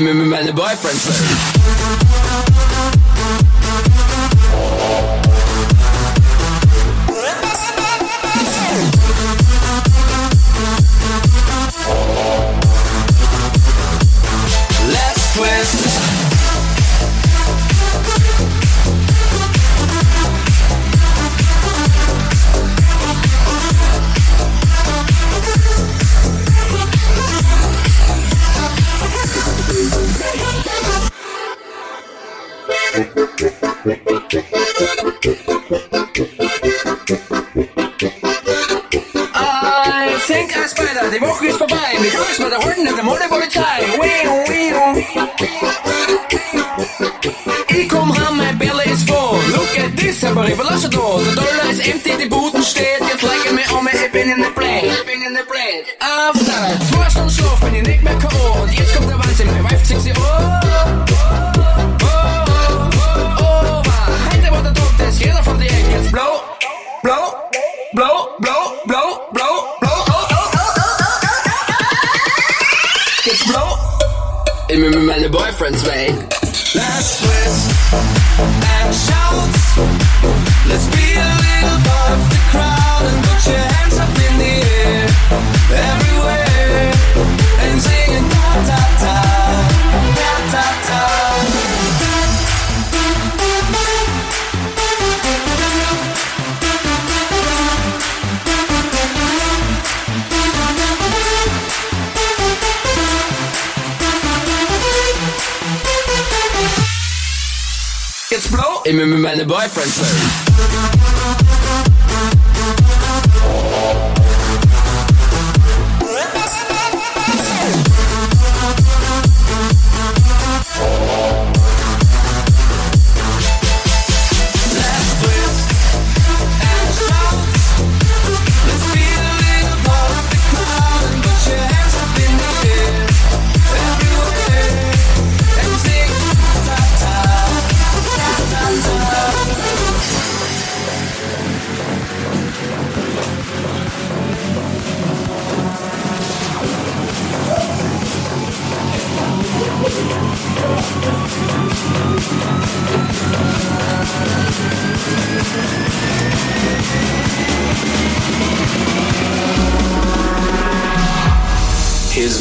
Same man, the boyfriend. go. The dollar is empty, the booth remember man the boyfriend so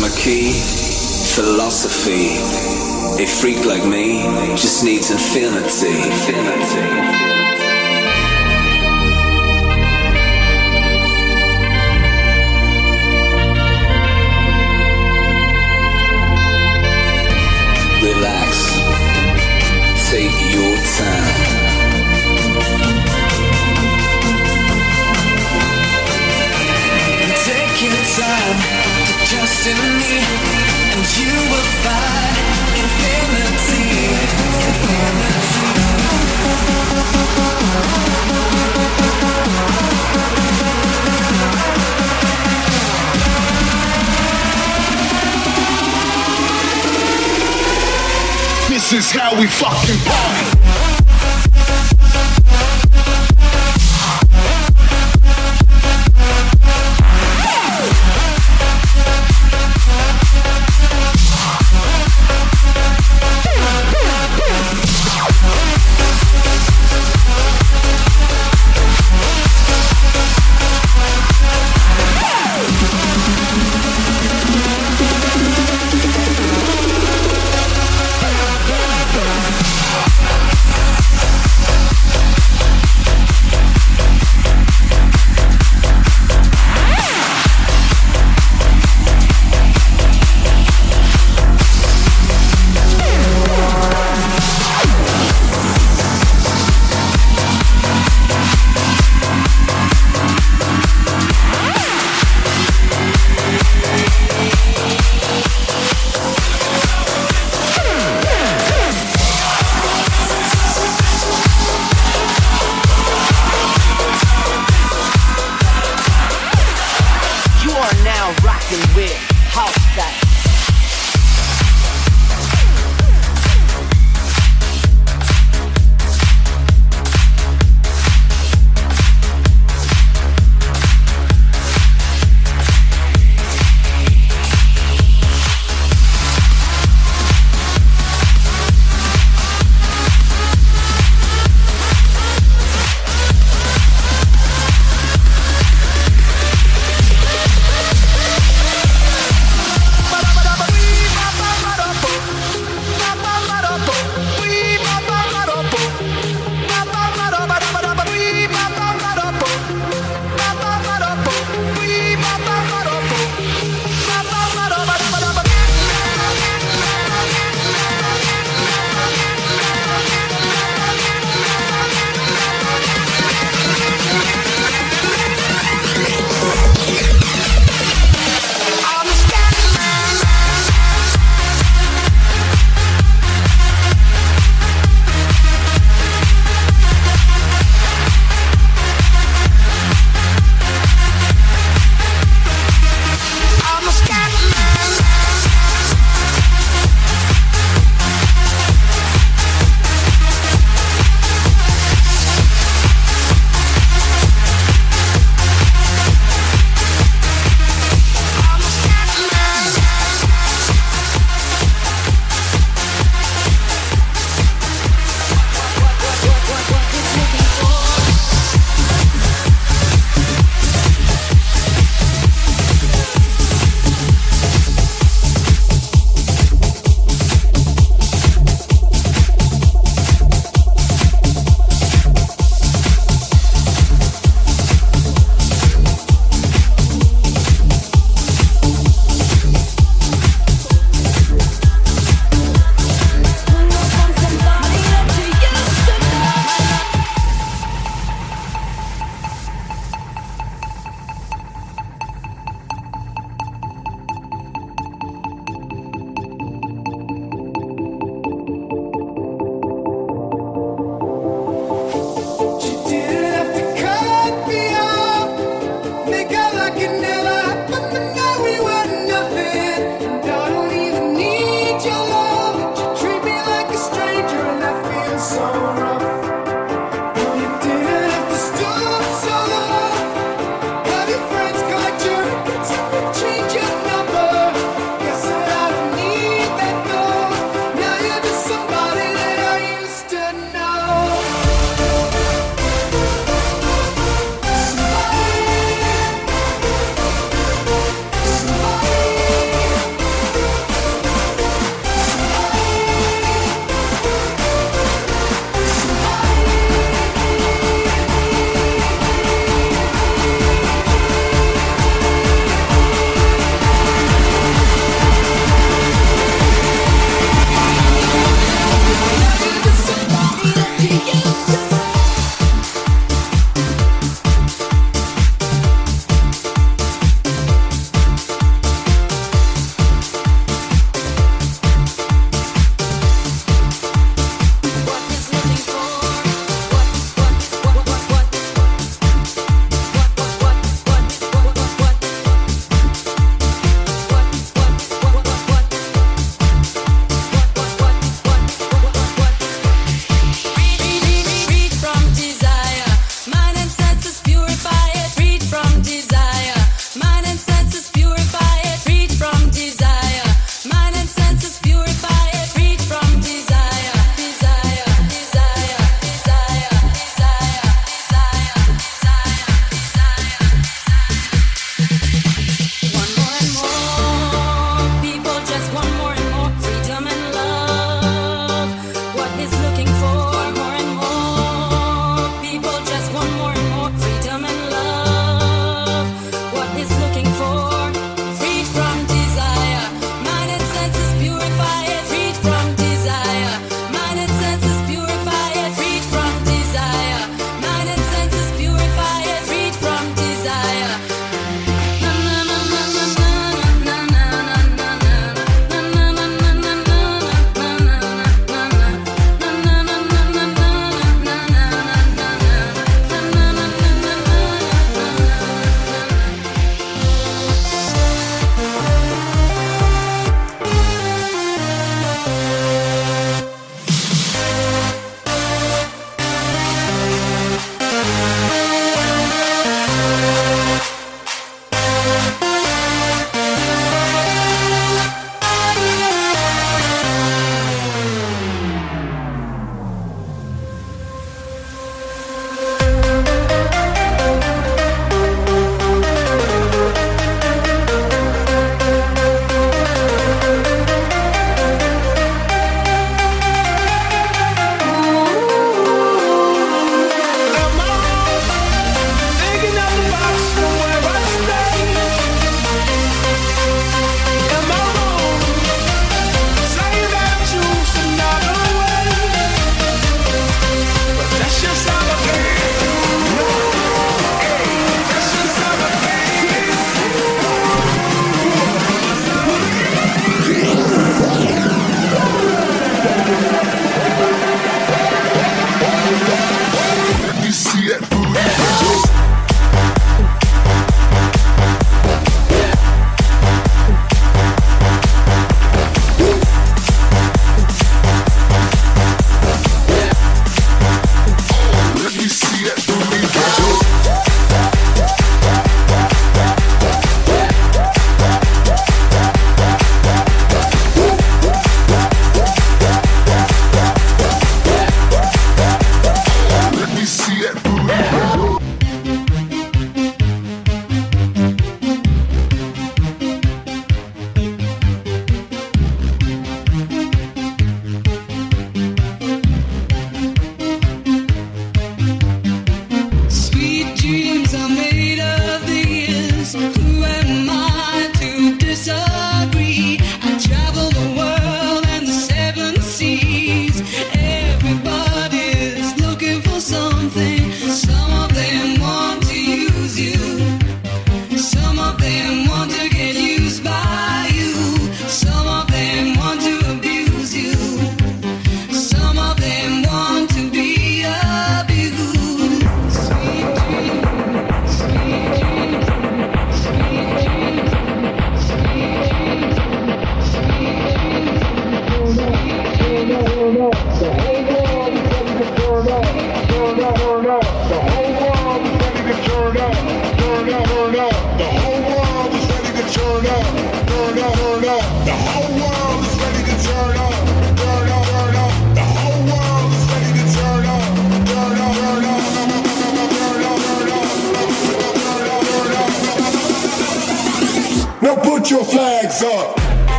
My key, philosophy. A freak like me just needs infinity. infinity. relax, take your time. Take your time trust in me, and you will find infinity. This is how we fucking party.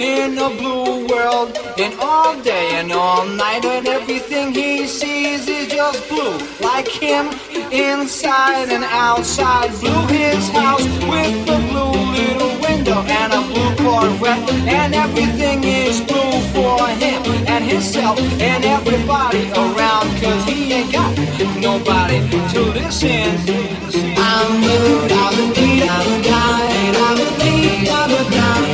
In a blue world. And all day and all night, and everything he sees is just blue. Like him, inside and outside. Blue his house with a blue little window and a blue Corvette. And everything is blue for him and himself and everybody around. Cause he ain't got nobody to listen. I'm blue, I'm bee, I'm guy, I'm I'm guy, I'm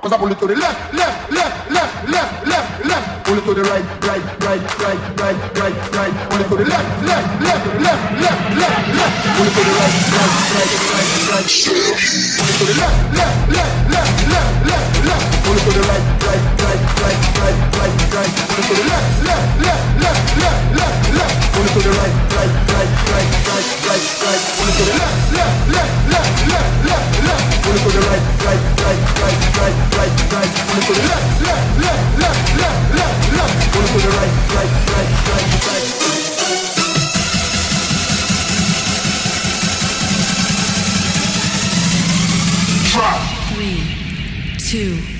Cause I pull it to the left, left, left, left, left, left, left. Pull it to the right, right, right, right, right, right, right. Pull it to the left, left, left, left, left, left, left. Pull it to the right, right, right, right, right. Pull it to the left, left, left, left, left, left, left. Pull it to the right, right, right, right, right, right, right. Pull it to the left, left, left, left, left, left. Three, two,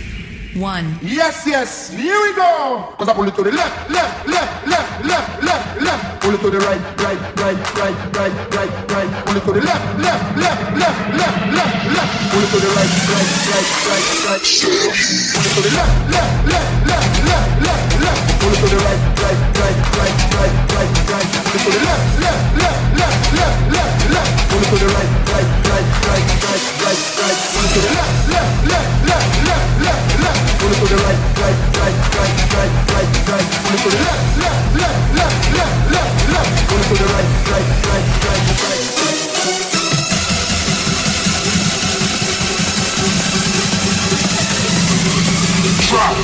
one. Yes, yes, here we go. Cause I pull it to the left, left, left, left, left, left, left. Pull it to the right, right, right, right, right, right, right. Pull it to the left, left, left, left, left, left, left. Pull it to the right, right, right, right, right. Pull it to the left, left, left, left, left, left, left. Pull it to the right, right, right, right, right, right, right. Pull it to the left, left, left, left, left, left, left. Pull to the right, right, right, right, right, right, right. Pull it to the left, left, left, left, left, left, left. Pull it to the right, right, right, right, right, right, right. Pull it to the left, left, left, left, left, left, left. Pull it to the right, right, right, right, right, right. Drop.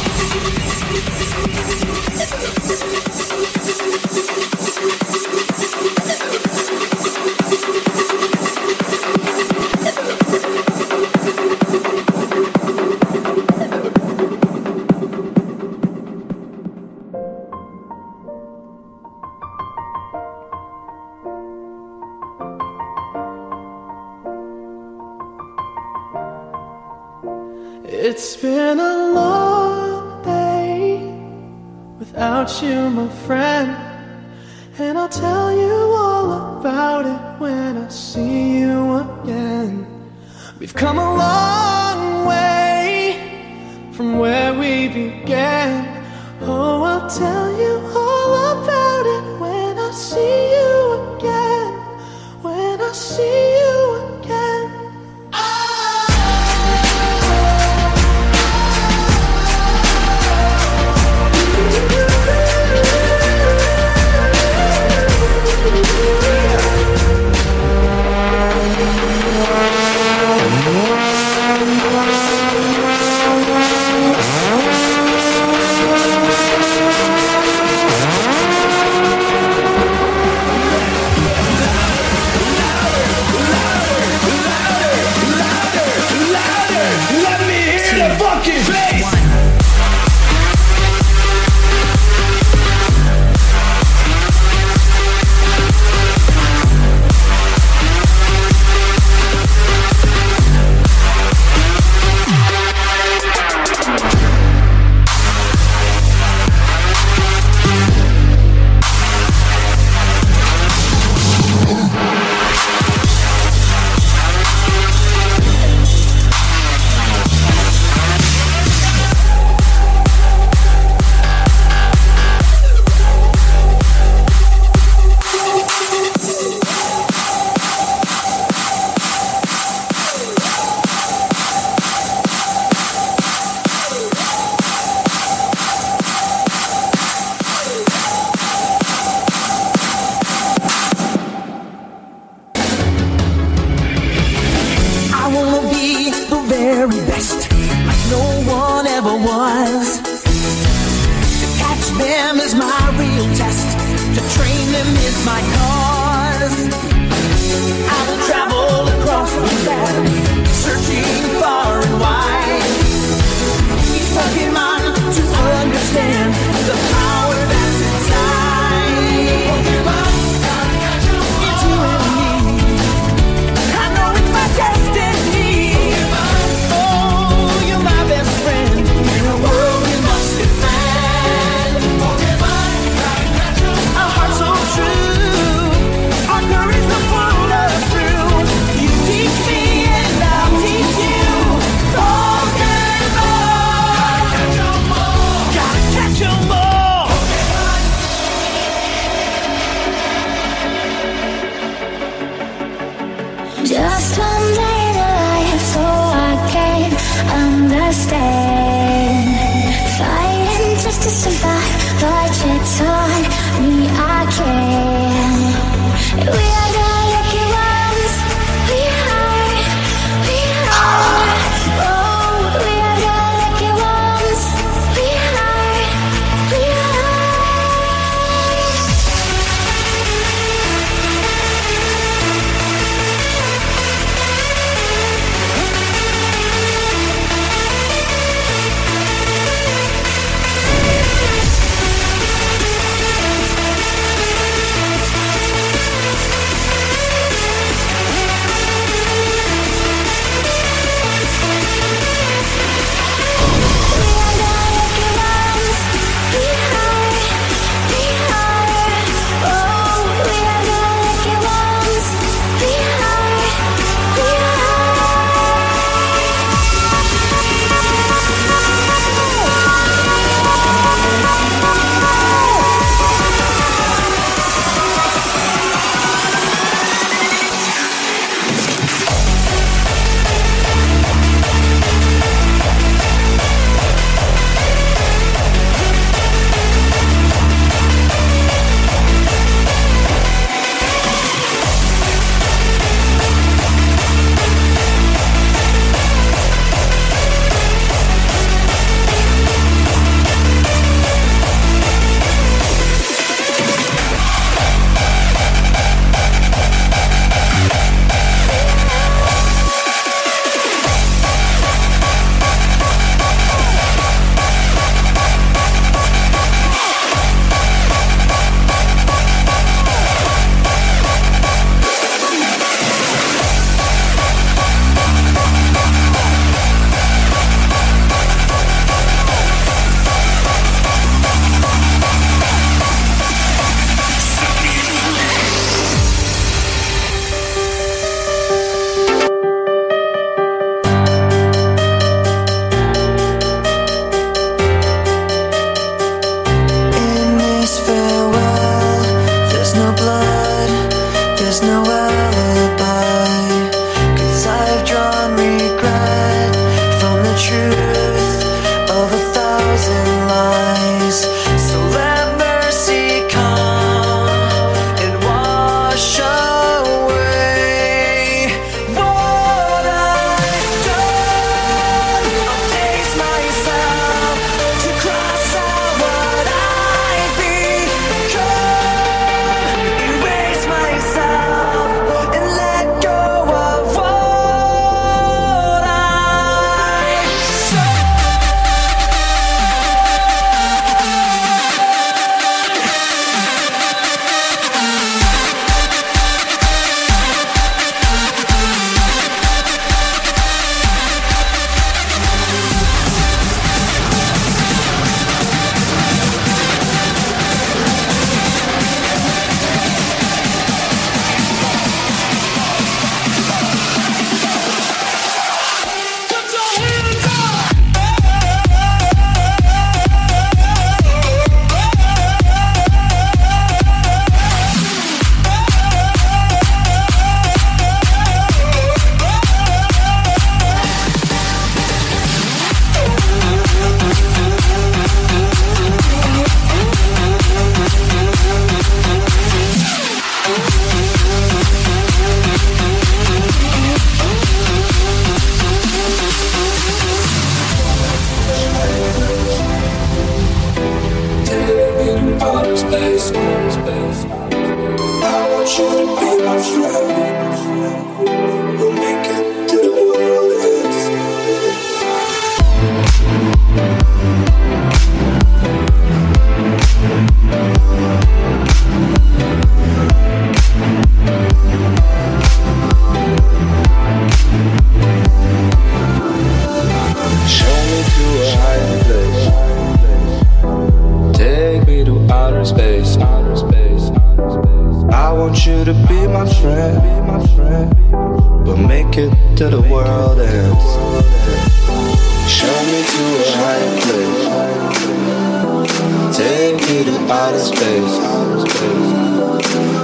Take me to outer space.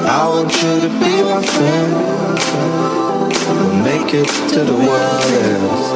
I want you to be my friend. We'll make it to the world ends.